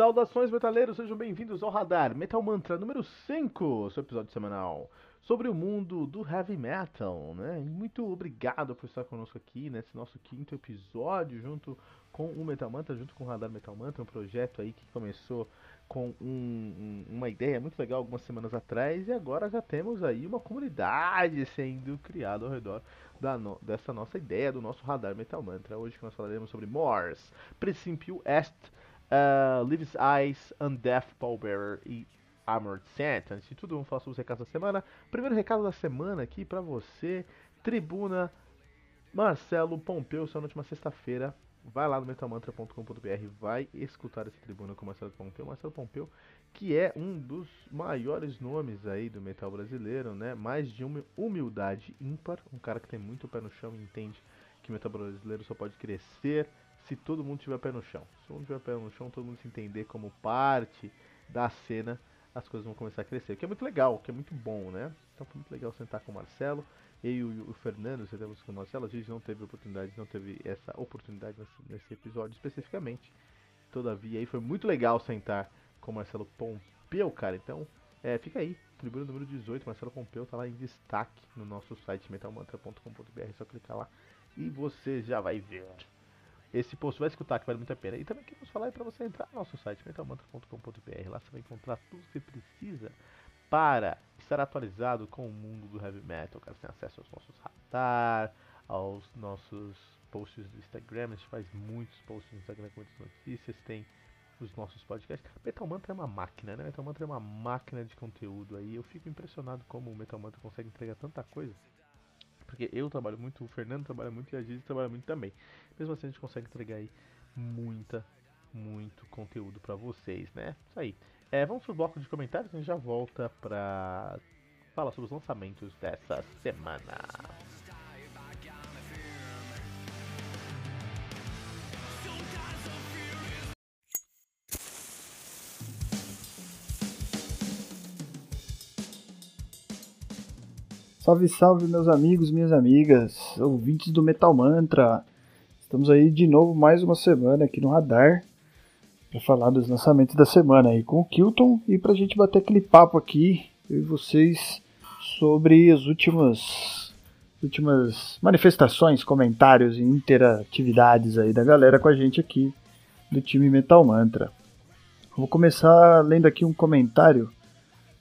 Saudações, metaleiros, sejam bem-vindos ao Radar Metal Mantra número 5, seu episódio semanal sobre o mundo do heavy metal, né? Muito obrigado por estar conosco aqui nesse nosso quinto episódio, junto com o Metal Mantra, junto com o Radar Metal Mantra, um projeto aí que começou com um, um, uma ideia muito legal algumas semanas atrás e agora já temos aí uma comunidade sendo criada ao redor no, dessa nossa ideia, do nosso Radar Metal Mantra. Hoje que nós falaremos sobre Morse, Principio Est, uh, Leaves Eyes, Undeath Pallbearer e Armored Saint. Antes de tudo, vamos falar sobre os recados da semana. Primeiro recado da semana aqui para você, Tribuna Marcelo Pompeu, só na última sexta-feira. Vai lá no metalmantra.com.br, vai escutar esse tribuna com Marcelo Pompeu. Marcelo Pompeu, que é um dos maiores nomes aí do metal brasileiro, né? Mais de uma humildade ímpar, um cara que tem muito pé no chão e entende que o metal brasileiro só pode crescer se todo mundo tiver pé no chão. Se todo mundo tiver pé no chão, todo mundo se entender como parte da cena, as coisas vão começar a crescer. O que é muito legal, o que é muito bom, né? Então foi muito legal sentar com o Marcelo. Eu e o, o Fernando sentamos com o Marcelo. A gente não teve oportunidade, não teve essa oportunidade nesse, episódio especificamente. Todavia, aí foi muito legal sentar com o Marcelo Pompeu, cara. Então, é, fica aí. Tribuna número 18, Marcelo Pompeu, tá lá em destaque no nosso site metalmantra.com.br. É só clicar lá e você já vai ver esse post vai escutar que vale muito a pena. E também queremos falar para você entrar no nosso site metalmantra.com.br. Lá você vai encontrar tudo que você precisa para estar atualizado com o mundo do heavy metal. Cara, você tem acesso aos nossos radar, aos nossos posts do Instagram. A gente faz muitos posts no Instagram com muitas notícias. Tem os nossos podcasts. Metal Mantra é uma máquina, né? Metal Mantra é uma máquina de conteúdo aí. Eu fico impressionado como o Metal Mantra consegue entregar tanta coisa. Porque eu trabalho muito, o Fernando trabalha muito e a Giz trabalha muito também. Mesmo assim a gente consegue entregar aí muita, muito conteúdo para vocês, né? Isso aí. É, vamos pro bloco de comentários a gente já volta pra falar sobre os lançamentos dessa semana. Salve, salve, meus amigos, minhas amigas, ouvintes do Metal Mantra. Estamos aí de novo mais uma semana aqui no Radar para falar dos lançamentos da semana aí com o Kilton e para a gente bater aquele papo aqui, eu e vocês, sobre as últimas, últimas manifestações, comentários e interatividades aí da galera com a gente aqui do time Metal Mantra. Vou começar lendo aqui um comentário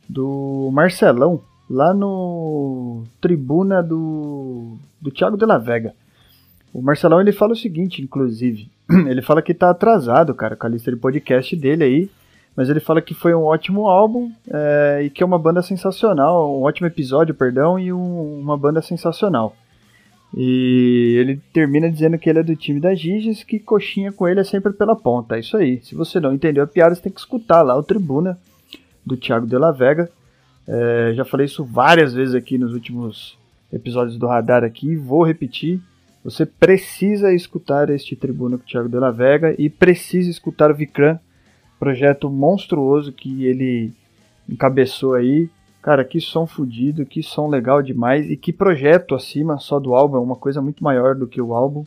do Marcelão, lá no tribuna do, do Thiago de la Vega. O Marcelão ele fala o seguinte, inclusive, ele fala que tá atrasado, cara, com a lista de podcast dele aí, mas ele fala que foi um ótimo álbum é, e que é uma banda sensacional, um ótimo episódio, perdão, e um, uma banda sensacional. E ele termina dizendo que ele é do time da Giges, que coxinha com ele é sempre pela ponta. É isso aí. Se você não entendeu a piada, você tem que escutar lá o Tribuna do Thiago de la Vega. É, já falei isso várias vezes aqui nos últimos episódios do Radar aqui, vou repetir. Você precisa escutar este tribuno com Thiago de la Vega e precisa escutar o Vikram, projeto monstruoso que ele encabeçou aí. Cara, que som fudido, que som legal demais e que projeto acima só do álbum, é uma coisa muito maior do que o álbum.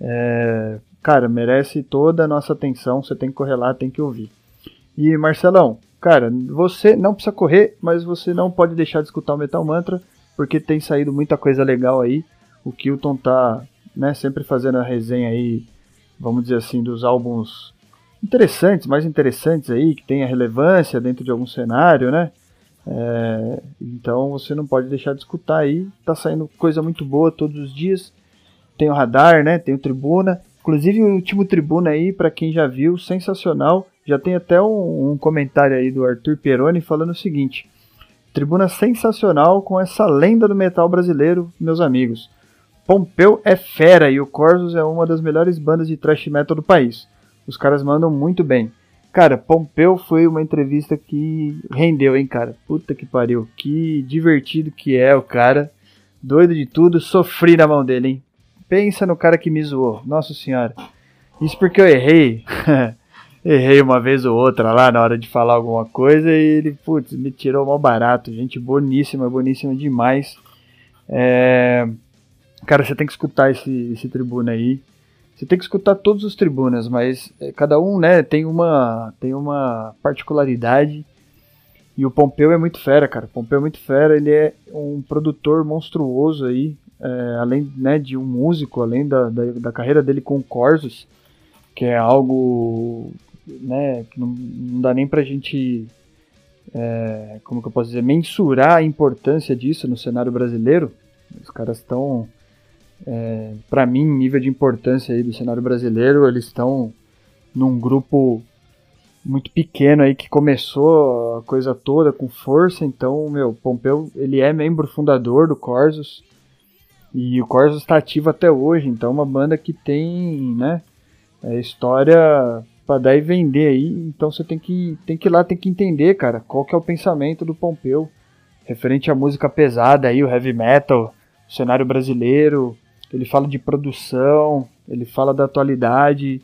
É, cara, merece toda a nossa atenção, você tem que correr lá, tem que ouvir. E Marcelão, Cara, você não precisa correr, mas você não pode deixar de escutar o Metal Mantra, porque tem saído muita coisa legal aí. O Kilton tá, né, sempre fazendo a resenha aí, vamos dizer assim, dos álbuns interessantes, mais interessantes aí, que tem a relevância dentro de algum cenário, né? É, então você não pode deixar de escutar aí. Tá saindo coisa muito boa todos os dias. Tem o radar, né? Tem o Tribuna. Inclusive o último Tribuna aí, para quem já viu, sensacional. Já tem até um, um comentário aí do Arthur Peroni falando o seguinte: Tribuna sensacional com essa lenda do metal brasileiro, meus amigos. Pompeu é fera e o Corsos é uma das melhores bandas de thrash metal do país. Os caras mandam muito bem. Cara, Pompeu foi uma entrevista que rendeu, hein, cara? Puta que pariu. Que divertido que é o cara. Doido de tudo, sofri na mão dele, hein? Pensa no cara que me zoou. Nossa senhora. Isso porque eu errei. errei uma vez ou outra lá na hora de falar alguma coisa e ele, putz, me tirou mal barato. Gente boníssima, boníssima demais. É... Cara, você tem que escutar esse, esse tribuna aí. Você tem que escutar todos os tribunas, mas é, cada um, né, tem uma, tem uma particularidade. E o Pompeu é muito fera, cara. O Pompeu é muito fera, ele é um produtor monstruoso aí, é, além né, de um músico, além da, da, da, carreira dele com Corsos, que é algo né, que não, não dá nem pra gente, é, como que eu posso dizer, mensurar a importância disso no cenário brasileiro. Os caras estão é, para mim, nível de importância aí do cenário brasileiro, eles estão num grupo muito pequeno aí que começou a coisa toda com força. Então, meu, Pompeu, ele é membro fundador do Corsos e o Corsos está ativo até hoje. Então, uma banda que tem, né, é, história para dar e vender aí. Então, você tem que tem que ir lá, tem que entender, cara, qual que é o pensamento do Pompeu referente à música pesada aí, o heavy metal, o cenário brasileiro, ele fala de produção, ele fala da atualidade,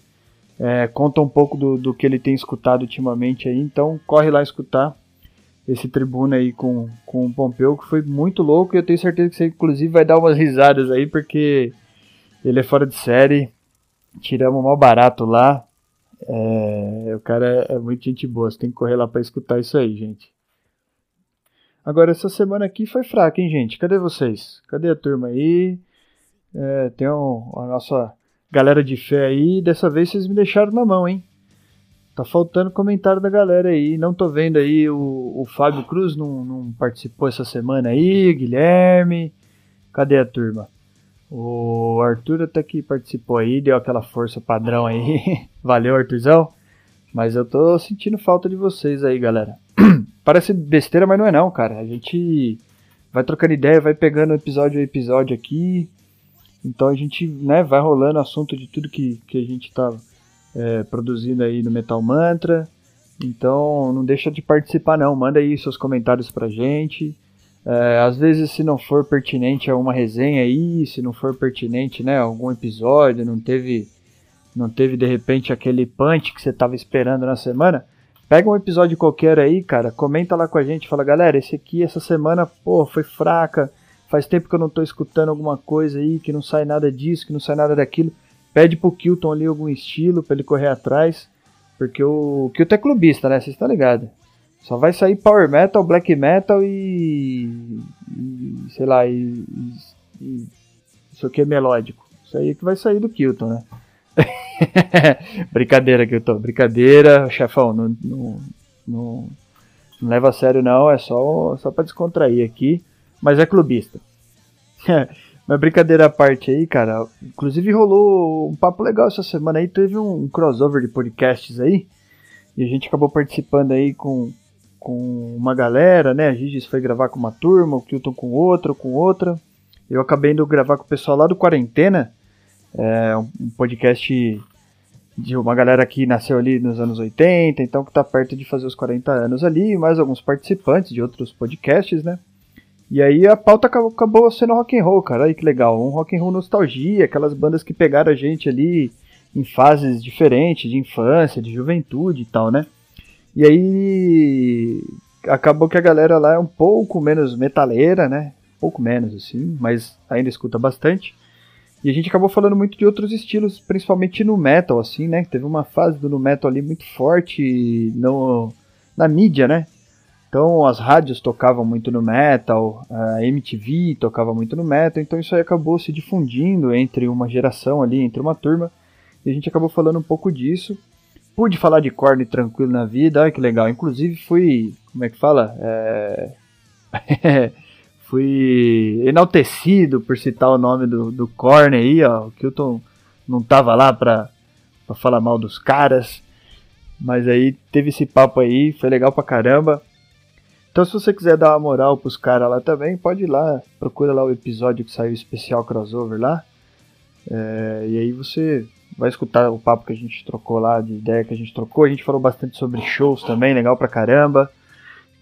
é, conta um pouco do, do que ele tem escutado ultimamente aí, então corre lá escutar esse tribuna aí com, com o Pompeu, que foi muito louco, e eu tenho certeza que você inclusive vai dar umas risadas aí, porque ele é fora de série, tiramos mal barato lá, é, o cara é muito gente boa, você tem que correr lá para escutar isso aí, gente. Agora, essa semana aqui foi fraca, hein, gente? Cadê vocês? Cadê a turma aí? É, tem um, a nossa galera de fé aí. Dessa vez vocês me deixaram na mão, hein? Tá faltando comentário da galera aí. Não tô vendo aí. O, o Fábio Cruz não, não participou essa semana aí. Guilherme. Cadê a turma? O Arthur até que participou aí, deu aquela força padrão aí. Valeu, Arthurzão. Mas eu tô sentindo falta de vocês aí, galera. Parece besteira, mas não é não, cara. A gente vai trocando ideia, vai pegando episódio a episódio aqui. Então a gente né, vai rolando assunto de tudo que, que a gente está é, produzindo aí no Metal Mantra. Então não deixa de participar não, manda aí seus comentários pra gente. É, às vezes se não for pertinente a uma resenha aí, se não for pertinente, né, algum episódio, não teve não teve de repente aquele punch que você estava esperando na semana, pega um episódio qualquer aí, cara, comenta lá com a gente, fala, galera, esse aqui essa semana, pô, foi fraca, Faz tempo que eu não tô escutando alguma coisa aí, que não sai nada disso, que não sai nada daquilo. Pede pro Kilton ali algum estilo pra ele correr atrás. Porque o Kilton é clubista, né? Vocês estão ligados. Só vai sair power metal, black metal e. e sei lá, e, e. Isso aqui é melódico. Isso aí é que vai sair do Kilton, né? brincadeira, Kilton. Brincadeira, chefão. Não, não, não, não leva a sério, não. É só, só pra descontrair aqui mas é clubista. mas brincadeira à parte aí, cara. Inclusive rolou um papo legal essa semana aí. Teve um crossover de podcasts aí. E a gente acabou participando aí com, com uma galera, né? A Gigis foi gravar com uma turma, o Kilton com outra, com outra. Eu acabei indo gravar com o pessoal lá do Quarentena. É um podcast de uma galera que nasceu ali nos anos 80, então que tá perto de fazer os 40 anos ali, mais alguns participantes de outros podcasts, né? E aí a pauta acabou, acabou sendo rock and roll, cara. Olha que legal, um rock and roll nostalgia, aquelas bandas que pegaram a gente ali em fases diferentes de infância, de juventude e tal, né? E aí acabou que a galera lá é um pouco menos metaleira, né? Um pouco menos assim, mas ainda escuta bastante. E a gente acabou falando muito de outros estilos, principalmente no metal, assim, né? Teve uma fase do no metal ali muito forte no, na mídia, né? Então as rádios tocavam muito no metal, a MTV tocava muito no metal, então isso aí acabou se difundindo entre uma geração ali, entre uma turma, e a gente acabou falando um pouco disso. Pude falar de corne tranquilo na vida, olha que legal. Inclusive fui, como é que fala? É... fui enaltecido por citar o nome do, do Korn aí, ó. O Kilton não tava lá pra, pra falar mal dos caras. Mas aí teve esse papo aí, foi legal pra caramba. Então, se você quiser dar uma moral pros caras lá também, pode ir lá, procura lá o episódio que saiu especial crossover lá. É, e aí você vai escutar o papo que a gente trocou lá, de ideia que a gente trocou. A gente falou bastante sobre shows também, legal pra caramba.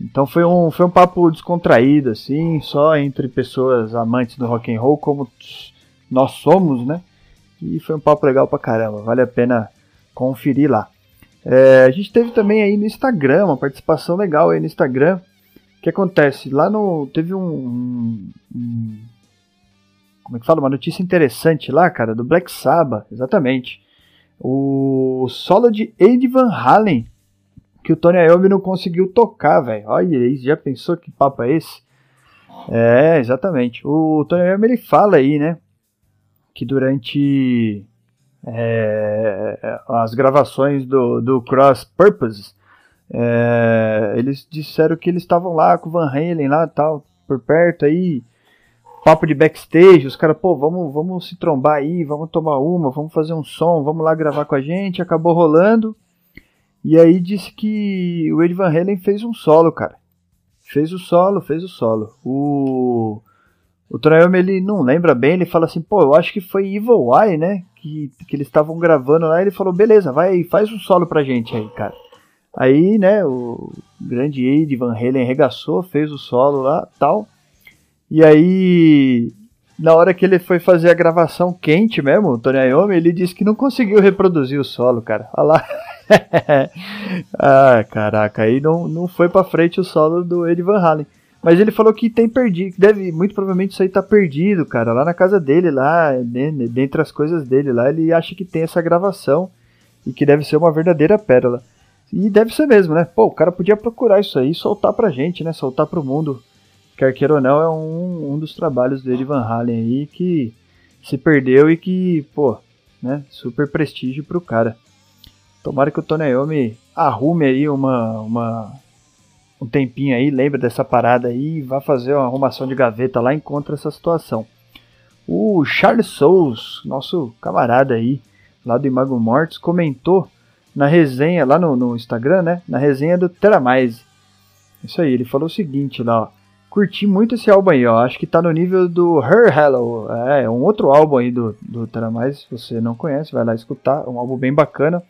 Então foi um, foi um papo descontraído, assim, só entre pessoas amantes do rock and roll, como nós somos, né? E foi um papo legal pra caramba, vale a pena conferir lá. É, a gente teve também aí no Instagram, uma participação legal aí no Instagram. Que acontece? Lá no. Teve um, um, como é que fala? Uma notícia interessante lá, cara, do Black Sabbath, exatamente. O solo de Eddie Van Halen, que o Tony Iommi não conseguiu tocar, velho. Olha aí, já pensou que papo é esse? É, exatamente. O Tony Iommi ele fala aí, né, que durante é, as gravações do, do Cross Purpose, é, eles disseram que eles estavam lá com o Van Halen lá tal, por perto aí, papo de backstage, os caras, pô, vamos, vamos se trombar aí, vamos tomar uma, vamos fazer um som, vamos lá gravar com a gente, acabou rolando. E aí disse que o Ed Van Halen fez um solo, cara. Fez o solo, fez o solo. O o Tony ele não lembra bem, ele fala assim, pô, eu acho que foi Evil Eye, né? Que, que eles estavam gravando lá, ele falou, beleza, vai, faz um solo pra gente aí, cara. Aí, né, o grande Ed Van Halen regaçou, fez o solo lá, tal. E aí, na hora que ele foi fazer a gravação quente mesmo, o Tony Iommi, ele disse que não conseguiu reproduzir o solo, cara. Olha lá. ah, caraca, aí não, não foi pra frente o solo do Ed Van Halen. Mas ele falou que tem perdido, que deve, muito provavelmente isso aí tá perdido, cara, lá na casa dele, lá, né, dentre as coisas dele lá, ele acha que tem essa gravação e que deve ser uma verdadeira pérola. E deve ser mesmo, né? Pô, o cara podia procurar isso aí e soltar pra gente, né? Soltar pro mundo quer queira ou não, é um, um dos trabalhos dele, Van Halen aí, que se perdeu e que, pô, né, super prestígio pro cara. Tomara que o Tony Iommi arrume aí uma, uma, um tempinho aí, lembra dessa parada aí, vá fazer uma arrumação de gaveta lá e encontra essa situação. O Charles Souls, nosso camarada aí, lá do Imago Mortis, comentou na resenha, lá no, no Instagram, né, na resenha do Teramize. Isso aí, ele falou o seguinte lá, ó curti muito esse álbum aí, ó. Acho que tá no nível do Her Hello. É, um outro álbum aí do, do Teramais, se você não conhece, vai lá escutar. É um álbum bem bacana.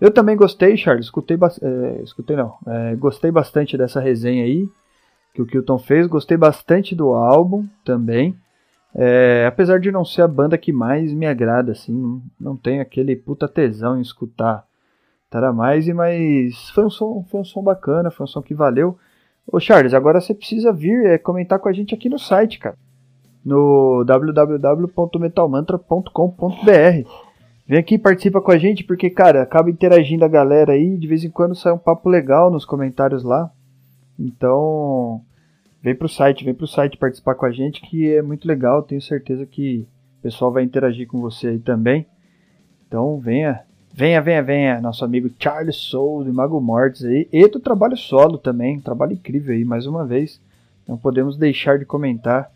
Eu também gostei, Charles. Escutei, é, escutei não. É, gostei bastante dessa resenha aí que o Kilton fez. Gostei bastante do álbum também. É, apesar de não ser a banda que mais me agrada, assim, não, não tenho aquele puta tesão em escutar Taramais, mas foi um som, foi um som bacana, foi um som que valeu. Ô Charles, agora você precisa vir é, comentar com a gente aqui no site, cara. No www.metalmantra.com.br. Vem aqui e participa com a gente, porque, cara, acaba interagindo a galera aí. De vez em quando sai um papo legal nos comentários lá. Então, vem pro site, vem pro site participar com a gente, que é muito legal. Tenho certeza que o pessoal vai interagir com você aí também. Então, venha, Venha, venha, venha, nosso amigo Charles Soul do Mago Mortis aí. E do trabalho solo também, trabalho incrível aí, mais uma vez. Não podemos deixar de comentar.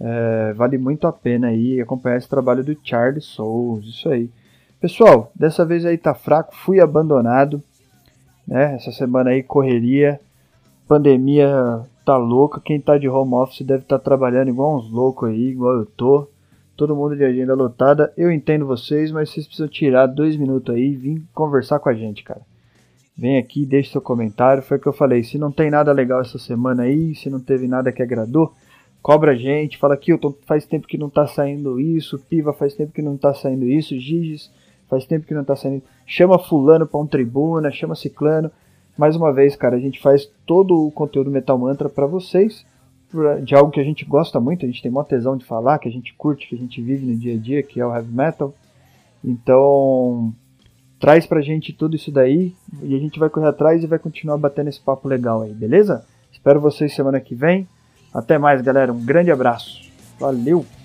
É, vale muito a pena aí acompanhar esse trabalho do Charles Souls, isso aí. Pessoal, dessa vez aí tá fraco, fui abandonado. Né? Essa semana aí correria, pandemia tá louca. Quem tá de home office deve estar tá trabalhando igual uns loucos aí, igual eu tô todo mundo de agenda lotada. Eu entendo vocês, mas vocês precisam tirar dois minutos aí e vir conversar com a gente, cara. Vem aqui, deixe seu comentário. Foi o que eu falei. Se não tem nada legal essa semana aí, se não teve nada que agradou, cobra a gente. Fala aqui, faz tempo que não tá saindo isso. Piva, faz tempo que não tá saindo isso. Giges, faz tempo que não tá saindo. Chama Fulano pra um tribuna, chama Ciclano. Mais uma vez, cara, a gente faz todo o conteúdo Metal Mantra para vocês de algo que a gente gosta muito, a gente tem maior tesão de falar, que a gente curte, que a gente vive no dia a dia, que é o heavy metal. Então, traz pra gente tudo isso daí e a gente vai correr atrás e vai continuar batendo esse papo legal aí, beleza? Espero vocês semana que vem. Até mais, galera. Um grande abraço. Valeu!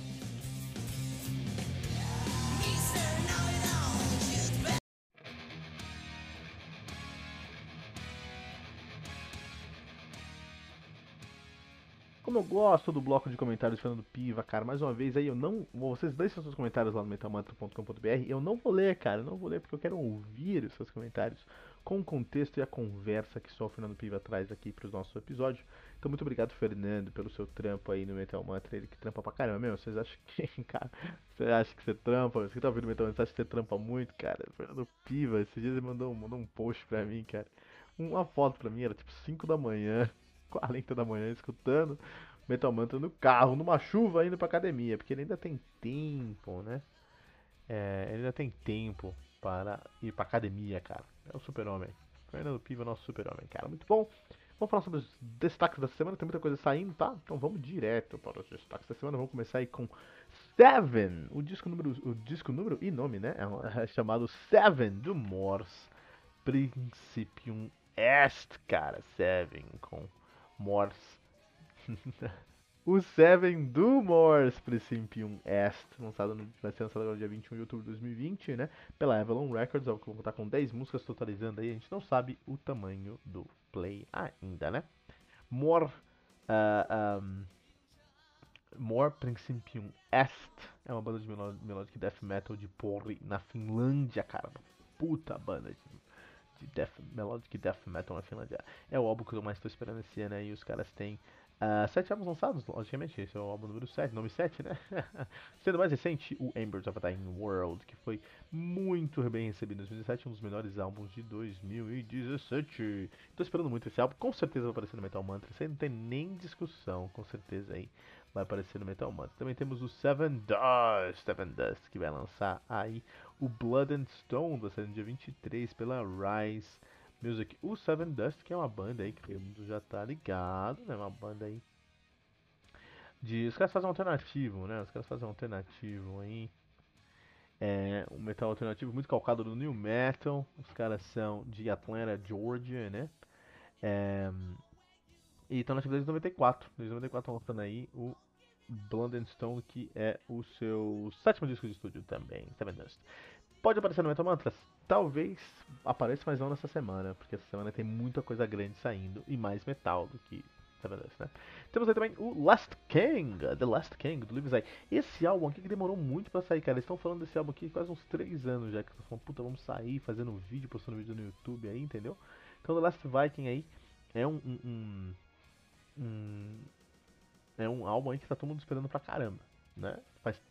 Gosto do bloco de comentários falando Piva, cara, mais uma vez aí eu não. Vocês deixem seus comentários lá no metalmantra.com.br. Eu não vou ler, cara, eu não vou ler porque eu quero ouvir os seus comentários. com o contexto e a conversa que só o Fernando Piva traz aqui para os nossos episódios. Então, muito obrigado, Fernando, pelo seu trampo aí no Metal Mantra. Ele que trampa pra caramba, meu. Vocês acham que, cara, você acha que você trampa? Você que tá ouvindo Metal Mantra, acha que você trampa muito, cara? Fernando Piva, esses dias ele mandou, mandou um post pra mim, cara. Uma foto pra mim, era tipo 5 da manhã, 40 da manhã, escutando Metal Mantra no carro, numa chuva, indo pra academia. Porque ele ainda tem tempo, né? É, ele ainda tem tempo para ir pra academia, cara. É o super-homem. Fernando Piva é nosso super-homem, cara. Muito bom. Vamos falar sobre os destaques da semana. Tem muita coisa saindo, tá? Então vamos direto para os destaques da semana. Vamos começar aí com Seven. O disco número, o disco número e nome, né? É, é chamado Seven do Morse Principium Est, cara. Seven com Morse. o Seven do Morse Principium Est, lançado no, vai ser lançado agora dia 21 de outubro de 2020, né? Pela Avalon Records, vou contar com 10 músicas totalizando aí, a gente não sabe o tamanho do play ainda, né? More, uh, um, More Principium Est é uma banda de melodic death metal de Pori na Finlândia, cara. Puta banda de, de death, melodic death metal na Finlândia. É o álbum que eu mais estou esperando esse ano aí, os caras têm Uh, sete álbuns lançados, logicamente, esse é o álbum número 7, nome 7, né? Sendo mais recente, o Embers of a Dying World, que foi muito bem recebido em 2017, um dos melhores álbuns de 2017. Tô esperando muito esse álbum, com certeza vai aparecer no Metal Mantra, isso aí não tem nem discussão, com certeza aí vai aparecer no Metal Mantra. Também temos o Seven Dust, Seven Dust, que vai lançar aí o Blood and Stone, vai sair no dia 23 pela Rise. Music. O Seven Dust, que é uma banda aí que todo mundo já tá ligado, né? Uma banda aí. De, os caras fazem um alternativo, né? Os caras fazem um alternativo aí. É um metal alternativo muito calcado no new metal. Os caras são de Atlanta, Georgia, né? É, e estão na atividade de 94. Desde 94 estão lançando aí o Blonde and Stone, que é o seu sétimo disco de estúdio também, Seven Dust. Pode aparecer no Metal Mantras? Talvez apareça, mas não nessa semana, porque essa semana tem muita coisa grande saindo e mais metal do que Dust, né? Temos aí também o Last King, The Last King, do Levi Esse álbum aqui que demorou muito pra sair, cara. Eles estão falando desse álbum aqui quase uns 3 anos já, que estão falando, puta, vamos sair fazendo vídeo, postando vídeo no YouTube aí, entendeu? Então The Last Viking aí é um, um, um, um é um álbum aí que tá todo mundo esperando pra caramba né? Faz,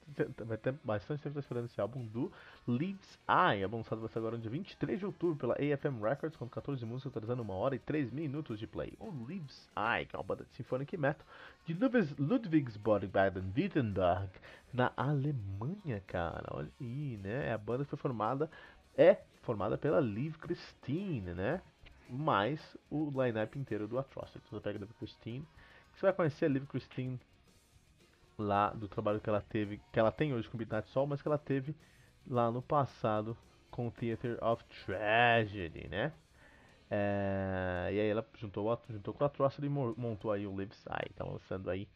vai ter bastante tempo esperando esse álbum do Leaves Eye, lançado vai ser agora no dia 23 de outubro pela AFM Records, com 14 músicas, totalizando uma hora e 3 minutos de play. O Leaves Eye, que é uma banda de symphonic metal de Ludwigsburg, Baden-Württemberg, na Alemanha, cara. Olha aí, né? A banda foi formada, é formada pela Liv Christine, né? Mais o line-up inteiro do Atrocity. Você pega a Liv Christine, você vai conhecer a Liv Christine lá do trabalho que ela teve, que ela tem hoje com Midnight Sol, mas que ela teve lá no passado com o Theater of Tragedy, né? É, e aí ela juntou, juntou com a Atrocity e montou aí o Live Side, tá lançando aí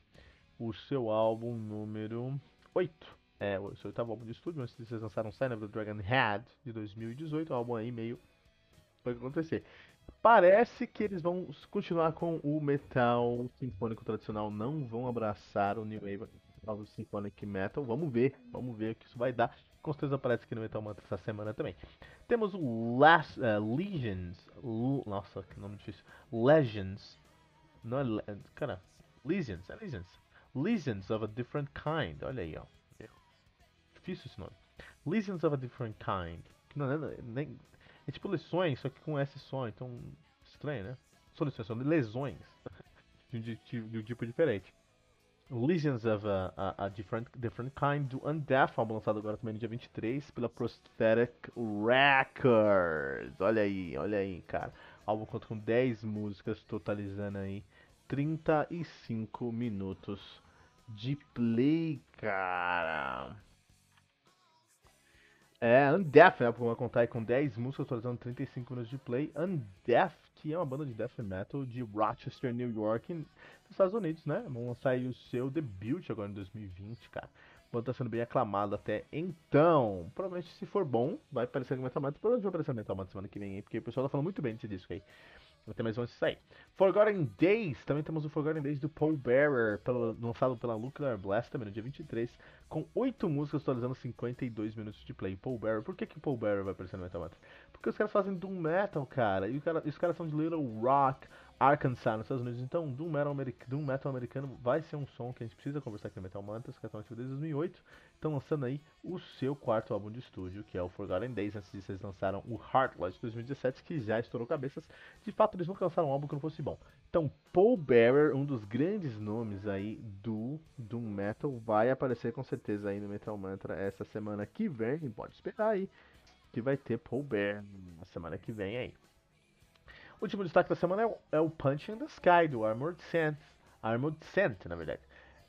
o seu álbum número 8. É, o seu oitavo álbum de estúdio, antes de vocês lançaram Sign of the Dragon Head de 2018, um álbum aí meio foi acontecer. Parece que eles vão continuar com o metal sinfônico tradicional, não vão abraçar o New Wave do Symphonic Metal. Vamos ver, vamos ver o que isso vai dar. Com certeza aparece aqui no Metal Mantra essa semana também. Temos o Last, uh, Legions. nossa, que nome difícil. Legends. Não é. Le cara, Legions, é Legions. Legions of a Different Kind. Olha aí, ó. Difícil esse nome. Legions of a Different Kind. Não, é, nem, é tipo lições, só que com S só, então estranho, né? São lições, são lesões de, de, de, um tipo diferente. Legions of a, a, a, different, different Kind do Undeath, álbum lançado agora também no dia 23 pela Prosthetic Records. Olha aí, olha aí, cara. Álbum conta com 10 músicas, totalizando aí 35 minutos de play, cara. É, Undeath, né? Vou contar aí com 10 músicas, atualizando 35 minutos de play. Undeath, que é uma banda de death metal de Rochester, New York, nos Estados Unidos, né? Vão lançar aí o seu debut agora em 2020, cara. Banda tá sendo bem aclamado até então. Provavelmente, se for bom, vai aparecer no Metal Mantra. Provavelmente vai aparecer no Metal Mantra semana que vem porque o pessoal tá falando muito bem desse disco aí. Ter mais antes aí. Forgotten Days, também temos o Forgotten Days do Paul Bearer, pelo, lançado pela Nuclear Blast também no dia 23, com 8 músicas atualizando 52 minutos de play. Paul Bearer, por que que Paul Bearer vai aparecer no Metal Mantra? Porque os caras fazem Doom Metal, cara, e, cara, e os caras são de Little Rock, Arkansas, nos Estados Unidos. Então, Doom Metal, Doom Metal americano vai ser um som que a gente precisa conversar aqui no Metal Mantra, os caras estão ativos desde 2008, estão lançando aí o seu quarto álbum de estúdio, que é o Forgotten Days. Antes disso, eles lançaram o Heartless de 2017, que já estourou cabeças. De fato, eles nunca lançaram um álbum que não fosse bom. Então, Paul Bearer, um dos grandes nomes aí do Doom Metal, vai aparecer com certeza aí no Metal Mantra essa semana que vem. Pode esperar aí que vai ter Paul Bear na semana que vem aí. O último destaque da semana é o, é o Punch in the Sky do Armored Saint. Armored Saint, na verdade.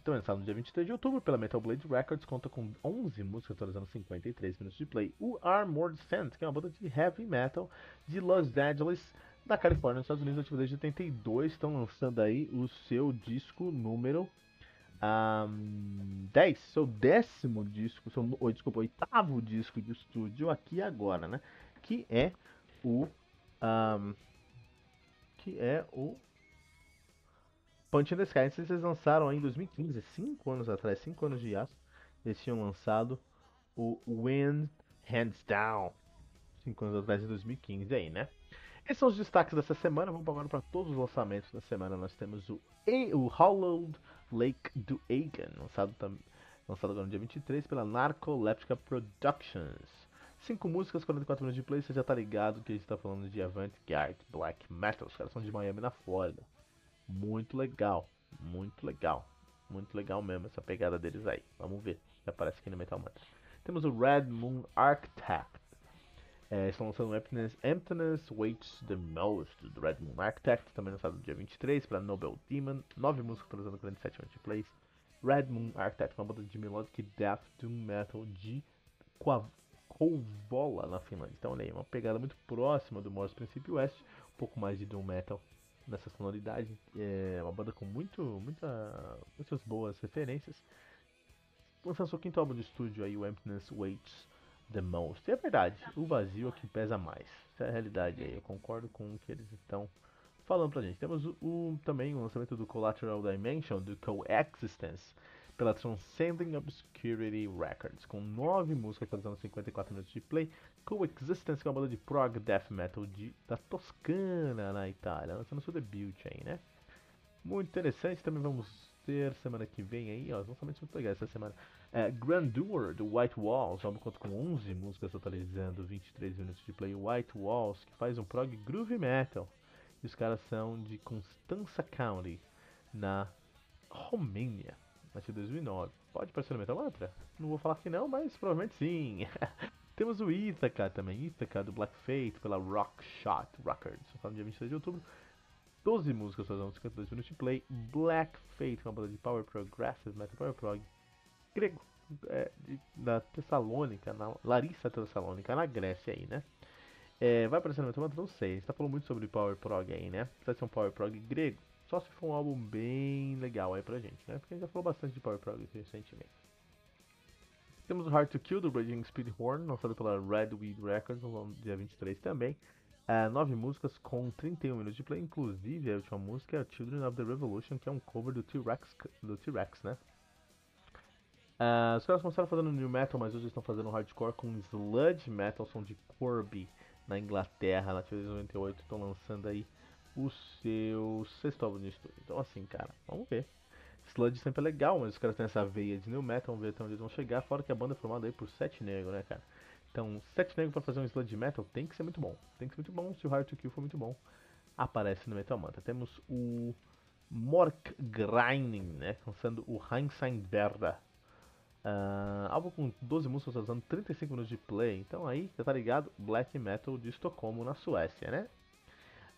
Então, lançado no dia 23 de outubro pela Metal Blade Records, conta com 11 músicas atualizando 53 minutos de play. O Armored Saint, que é uma banda de heavy metal de Los Angeles, da Califórnia, nos Estados Unidos, ativa desde 82, estão lançando aí o seu disco número um, 10, seu décimo disco, seu, desculpa, oitavo disco de estúdio aqui agora, né? Que é o. Um, que é o Punch in the Sky. Eles lançaram em 2015, 5 anos atrás, 5 anos de aço, eles tinham lançado o Wind Hands Down. 5 anos atrás, em 2015 aí, né? Esses são os destaques dessa semana. Vamos agora para todos os lançamentos da semana. Nós temos o, A o Hollowed Lake do Agan, lançado, lançado agora no dia 23 pela Narcoleptica Productions. Cinco músicas, 44 minutos de play, você já tá ligado que a gente tá falando de Avant-Garde Black Metal. Os caras são de Miami, na Flórida. Muito legal, muito legal, muito legal mesmo essa pegada deles aí. Vamos ver se aparece aqui no Metal Mantra. Temos o Red Moon Architect. É, estão lançando Emptiness, Emptiness Waits the Most do Red Moon Architect, também lançado no dia 23 para Nobel Demon. Nove músicas atualizando 47 minutos de plays. Red Moon Architect, uma banda de melodic death doom metal de Kouvola, na Finlândia. Então, olha aí, uma pegada muito próxima do Morse Princípio Oeste, um pouco mais de doom metal nessa sonoridade. É uma banda com muito, muita, muitas boas referências. Lançando seu quinto álbum de estúdio aí, o Emptiness Waits the Most. E é verdade, o vazio é que pesa mais. Essa é a realidade aí, eu concordo com o que eles estão falando pra gente. Temos o, o também o lançamento do Collateral Dimension, do Coexistence pela Transcending Obscurity Records, com 9 músicas totalizando 54 minutos de play, Coexistence, que é uma banda de prog death metal de, da Toscana, na Itália, lançando seu debut aí, né? Muito interessante, também vamos ter semana que vem aí, ó, lançamentos muito legais essa semana. É, Grandeur, do White Walls, álbum conta com 11 músicas totalizando 23 minutos de play, White Walls, que faz um prog groove metal, e os caras são de Constanța County, na Romênia nasceu em 2009. Pode parecer Metal Mantra? Não vou falar que não, mas provavelmente sim. Temos o Ithaca também, Ithaca do Black Fate pela Rock Shot Records, no dia 26 de outubro. 12 músicas fazendo 52 minutos de play. Black Fate, uma banda de Power Progressive Metal Power Prog grego, é, de, da Tessalônica, na Larissa Tessalônica, na Grécia aí, né? É, vai aparecer no Mantra? Não sei, a gente tá falando muito sobre Power Prog aí, né? Precisa ser um Power Prog grego. Só se for um álbum bem legal aí pra gente, né? Porque a gente já falou bastante de Power Prog recentemente. Temos o Hard to Kill do Raging Speedhorn, lançado pela Redweed Records no dia 23 também. Uh, nove músicas com 31 minutos de play, inclusive a última música é Children of the Revolution, que é um cover do T-Rex, do T-Rex, né? Uh, os caras começaram fazendo new metal, mas hoje estão fazendo hardcore com sludge metal, som de Corby na Inglaterra, na 98, estão lançando aí o seu sexto álbum de estúdio. Então assim, cara, vamos ver. Sludge sempre é legal, mas os caras têm essa veia de new metal, vamos ver até onde eles vão chegar, fora que a banda é formada aí por sete negros, né, cara? Então, sete negros pra fazer um sludge metal tem que ser muito bom. Tem que ser muito bom, se o Hard to Kill for muito bom, aparece no Metal Manta. Temos o Mork Grinding, né, lançando o Heinstein Verda. Uh, álbum com 12 músicas usando 35 minutos de play, então aí, você tá ligado? Black Metal de Estocolmo, na Suécia, né?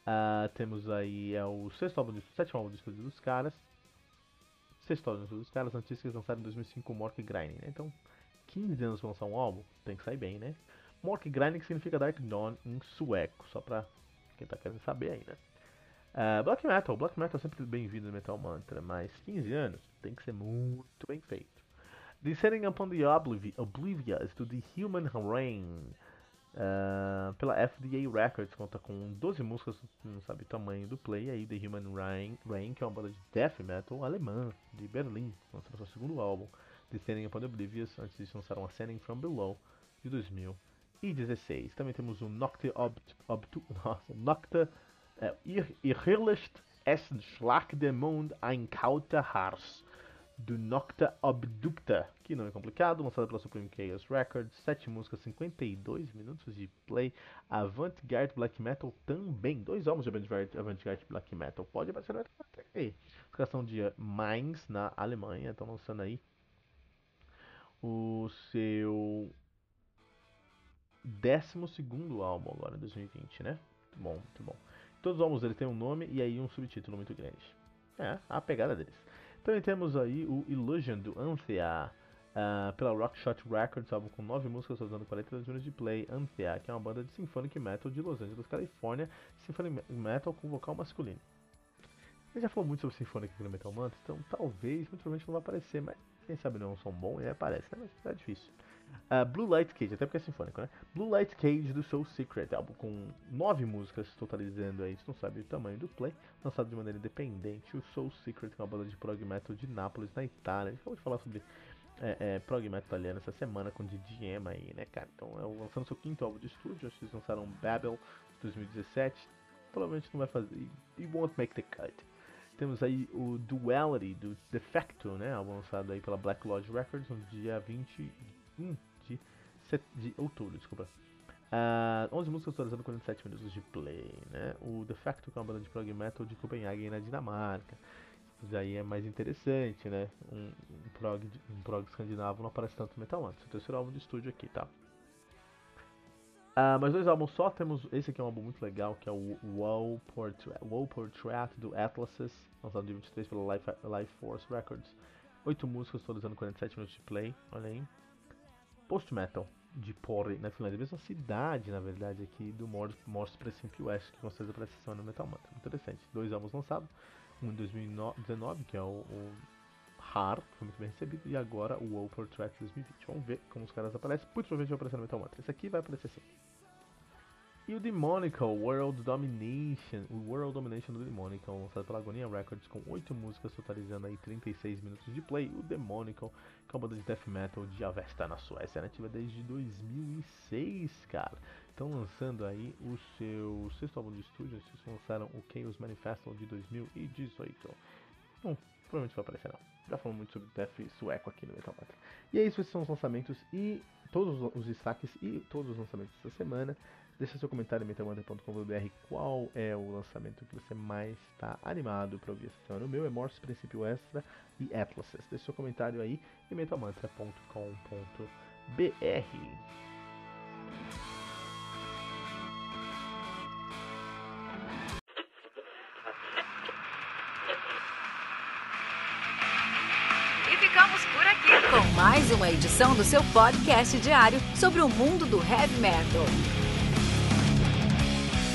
Uh, temos aí é o sexto álbum sétimo álbum de estúdio dos caras. Sexto álbum de estúdio dos caras, antes que eles lançaram em 2005 o Mork Grinding, né? Então, 15 anos pra lançar um álbum, tem que sair bem, né? Mork Grinding significa Dark Dawn em sueco, só pra quem tá querendo saber né? Uh, Black Metal, Black Metal é sempre bem-vindo no Metal Mantra, mas 15 anos tem que ser muito bem feito. Descending Upon the Obliv Oblivious to the Human Rain. Uh, pela FDA Records, conta com 12 músicas, não sabe o tamanho do play, aí The Human Rain, Rain que é uma banda de death metal alemã, de Berlim, lançando seu segundo álbum, Descending Upon Oblivious, antes disso lançaram Ascending From Below, de 2016. Também temos o Nocte Obt, Obt, nossa, Nocte Irrlicht Essen Schlag de Mond ein Kauter Hars, do Nocta Obducta, que não é complicado, lançado pela Supreme Chaos Records, 7 músicas, 52 minutos de play, Avant-Garde Black Metal também, dois álbuns de Avant-Garde Black Metal, pode aparecer no aí. Os caras são de Mainz, na Alemanha, estão lançando aí o seu 12 álbum agora, em 2020, né? Muito bom, muito bom. Todos os álbuns deles têm um nome e aí um subtítulo muito grande. É, a pegada deles. Também temos aí o Illusion do Anthea, uh, pela Rockshot Records, álbum com 9 músicas usando 42 minutos de play. Anthea, que é uma banda de symphonic metal de Los Angeles, Califórnia, symphonic metal com vocal masculino. Ele já falou muito sobre Symphonic aqui no Metal Mantra, então talvez, muito provavelmente não vai aparecer, mas quem sabe não é um som bom e aparece, né? Mas é difícil. Uh, Blue Light Cage, até porque é sinfônico, né? Blue Light Cage do Soul Secret, álbum com nove músicas, totalizando aí, não sabe o tamanho do play, lançado de maneira independente. O Soul Secret, que é uma banda de prog metal de Nápoles, na Itália. A gente acabou de falar sobre é, é, prog metal italiano essa semana com DDM aí, né, cara? Então, é lançando seu quinto álbum de estúdio, acho que eles lançaram Babel 2017. Provavelmente não vai fazer. It won't make the cut. Temos aí o Duality do Defecto, né? Álbum lançado aí pela Black Lodge Records no dia 20 1 de, set, de outubro, desculpa. Uh, 11 músicas atualizando 47 minutos de play, né? O Defecto, que é uma banda de prog metal de Copenhague na Dinamarca. Isso aí é mais interessante, né? Um, um, prog, um prog escandinavo não aparece tanto Metal Mantra. O terceiro álbum de estúdio aqui, tá? Uh, mas dois álbuns só, temos esse aqui é um álbum muito legal, que é o Wall Portrait, Wall Portrait do Atlases, lançado em 23 pela Life, Life Force Records. Oito músicas, atualizando 47 minutos de play, olha aí post-metal de Pori, na Finlândia, a mesma cidade, na verdade, aqui do Morse Precipice West, que com certeza aparece no Metal Mantra. Interessante. Dois álbuns lançados, um em 2019, que é o, o Har, que foi muito bem recebido, e agora o World Portrait 2020. Vamos ver como os caras aparecem. Muito provavelmente vai aparecer no Metal Mantra. Esse aqui vai aparecer sim. E o Demonical World Domination, o World Domination do Demonical, lançado pela Agonia Records com 8 músicas, totalizando aí 36 minutos de play. O Demonical, que é uma banda de death metal de Avesta na Suécia, nativa desde 2006, cara. Estão lançando aí o seu sexto álbum de estúdio, eles lançaram o Chaos Manifesto de 2018. Bom, provavelmente vai aparecer não. Já falamos muito sobre death sueco aqui no Metal Mantra. E é isso, esses são os lançamentos e todos os destaques e todos os lançamentos dessa semana. Deixa seu comentário em metalmantra.com.br qual é o lançamento que você mais está animado para ouvir essa semana. O meu é Morse Princípio Extra e Atlases. Deixa seu comentário aí em com mais uma edição do seu podcast diário sobre o mundo do heavy metal.